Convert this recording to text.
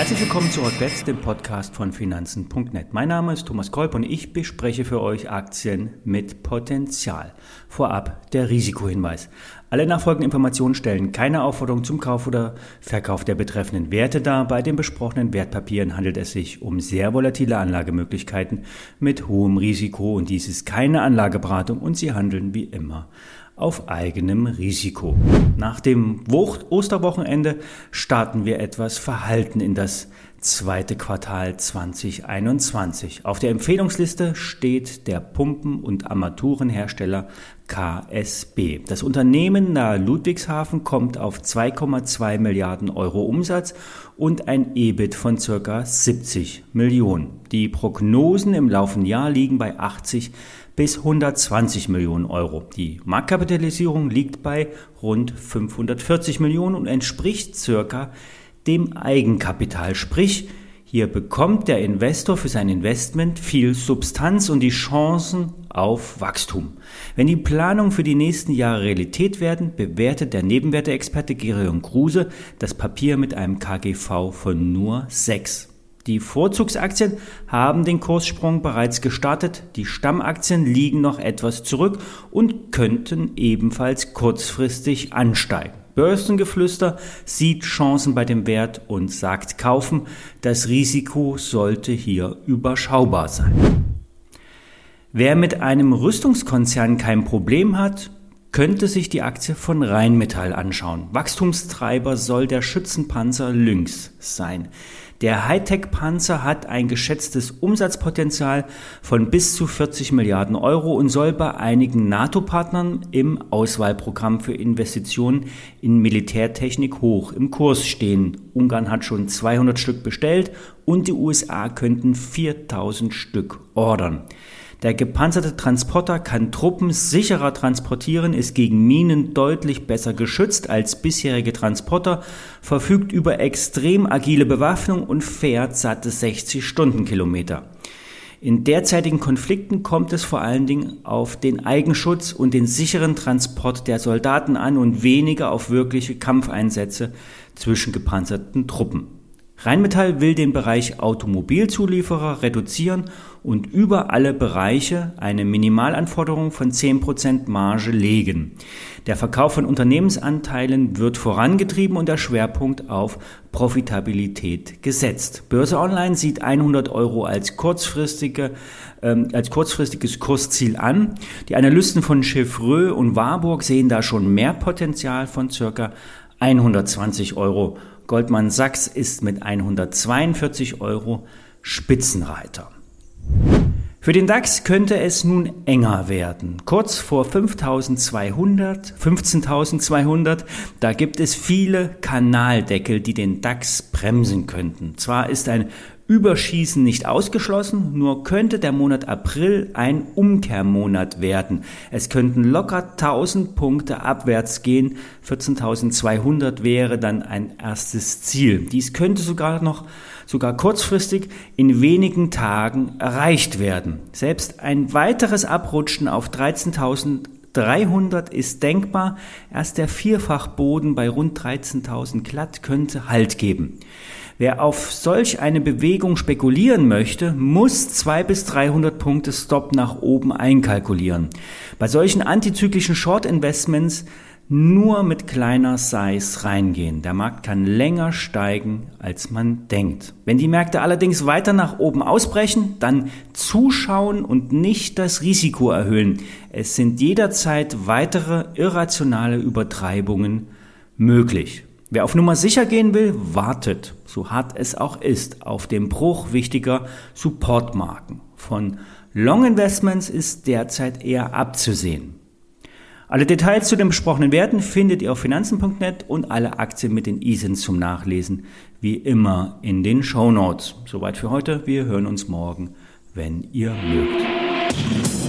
Herzlich willkommen zu Hotbets, dem Podcast von Finanzen.net. Mein Name ist Thomas Kolb und ich bespreche für euch Aktien mit Potenzial. Vorab der Risikohinweis. Alle nachfolgenden Informationen stellen keine Aufforderung zum Kauf oder Verkauf der betreffenden Werte dar. Bei den besprochenen Wertpapieren handelt es sich um sehr volatile Anlagemöglichkeiten mit hohem Risiko und dies ist keine Anlageberatung und sie handeln wie immer auf eigenem Risiko. Nach dem Osterwochenende starten wir etwas verhalten in das zweite Quartal 2021. Auf der Empfehlungsliste steht der Pumpen- und Armaturenhersteller KSB. Das Unternehmen nahe Ludwigshafen kommt auf 2,2 Milliarden Euro Umsatz und ein EBIT von circa 70 Millionen. Die Prognosen im laufenden Jahr liegen bei 80 bis 120 Millionen Euro. Die Marktkapitalisierung liegt bei rund 540 Millionen und entspricht circa dem Eigenkapital. Sprich, hier bekommt der Investor für sein Investment viel Substanz und die Chancen auf Wachstum. Wenn die Planungen für die nächsten Jahre Realität werden, bewertet der Nebenwerteexperte Gerion Kruse das Papier mit einem KGV von nur 6. Die Vorzugsaktien haben den Kurssprung bereits gestartet, die Stammaktien liegen noch etwas zurück und könnten ebenfalls kurzfristig ansteigen. Börsengeflüster sieht Chancen bei dem Wert und sagt kaufen, das Risiko sollte hier überschaubar sein. Wer mit einem Rüstungskonzern kein Problem hat, könnte sich die Aktie von Rheinmetall anschauen. Wachstumstreiber soll der Schützenpanzer Lynx sein. Der Hightech-Panzer hat ein geschätztes Umsatzpotenzial von bis zu 40 Milliarden Euro und soll bei einigen NATO-Partnern im Auswahlprogramm für Investitionen in Militärtechnik hoch im Kurs stehen. Ungarn hat schon 200 Stück bestellt und die USA könnten 4000 Stück ordern. Der gepanzerte Transporter kann Truppen sicherer transportieren, ist gegen Minen deutlich besser geschützt als bisherige Transporter, verfügt über extrem agile Bewaffnung und fährt satte 60 Stundenkilometer. In derzeitigen Konflikten kommt es vor allen Dingen auf den Eigenschutz und den sicheren Transport der Soldaten an und weniger auf wirkliche Kampfeinsätze zwischen gepanzerten Truppen. Rheinmetall will den Bereich Automobilzulieferer reduzieren und über alle Bereiche eine Minimalanforderung von 10% Marge legen. Der Verkauf von Unternehmensanteilen wird vorangetrieben und der Schwerpunkt auf Profitabilität gesetzt. Börse Online sieht 100 Euro als, kurzfristige, ähm, als kurzfristiges Kursziel an. Die Analysten von Chevreux und Warburg sehen da schon mehr Potenzial von circa 120 Euro Goldman Sachs ist mit 142 Euro Spitzenreiter. Für den DAX könnte es nun enger werden. Kurz vor 5200, 15.200, da gibt es viele Kanaldeckel, die den DAX bremsen könnten. Zwar ist ein Überschießen nicht ausgeschlossen, nur könnte der Monat April ein Umkehrmonat werden. Es könnten locker 1000 Punkte abwärts gehen. 14.200 wäre dann ein erstes Ziel. Dies könnte sogar noch sogar kurzfristig in wenigen Tagen erreicht werden. Selbst ein weiteres Abrutschen auf 13.300 ist denkbar. Erst der Vierfachboden bei rund 13.000 glatt könnte Halt geben. Wer auf solch eine Bewegung spekulieren möchte, muss 200 bis 300 Punkte Stop nach oben einkalkulieren. Bei solchen antizyklischen Short Investments nur mit kleiner Size reingehen. Der Markt kann länger steigen, als man denkt. Wenn die Märkte allerdings weiter nach oben ausbrechen, dann zuschauen und nicht das Risiko erhöhen. Es sind jederzeit weitere irrationale Übertreibungen möglich. Wer auf Nummer sicher gehen will, wartet, so hart es auch ist, auf den Bruch wichtiger Supportmarken. Von Long Investments ist derzeit eher abzusehen. Alle Details zu den besprochenen Werten findet ihr auf finanzen.net und alle Aktien mit den ISINs zum Nachlesen wie immer in den Show Notes. Soweit für heute. Wir hören uns morgen, wenn ihr mögt.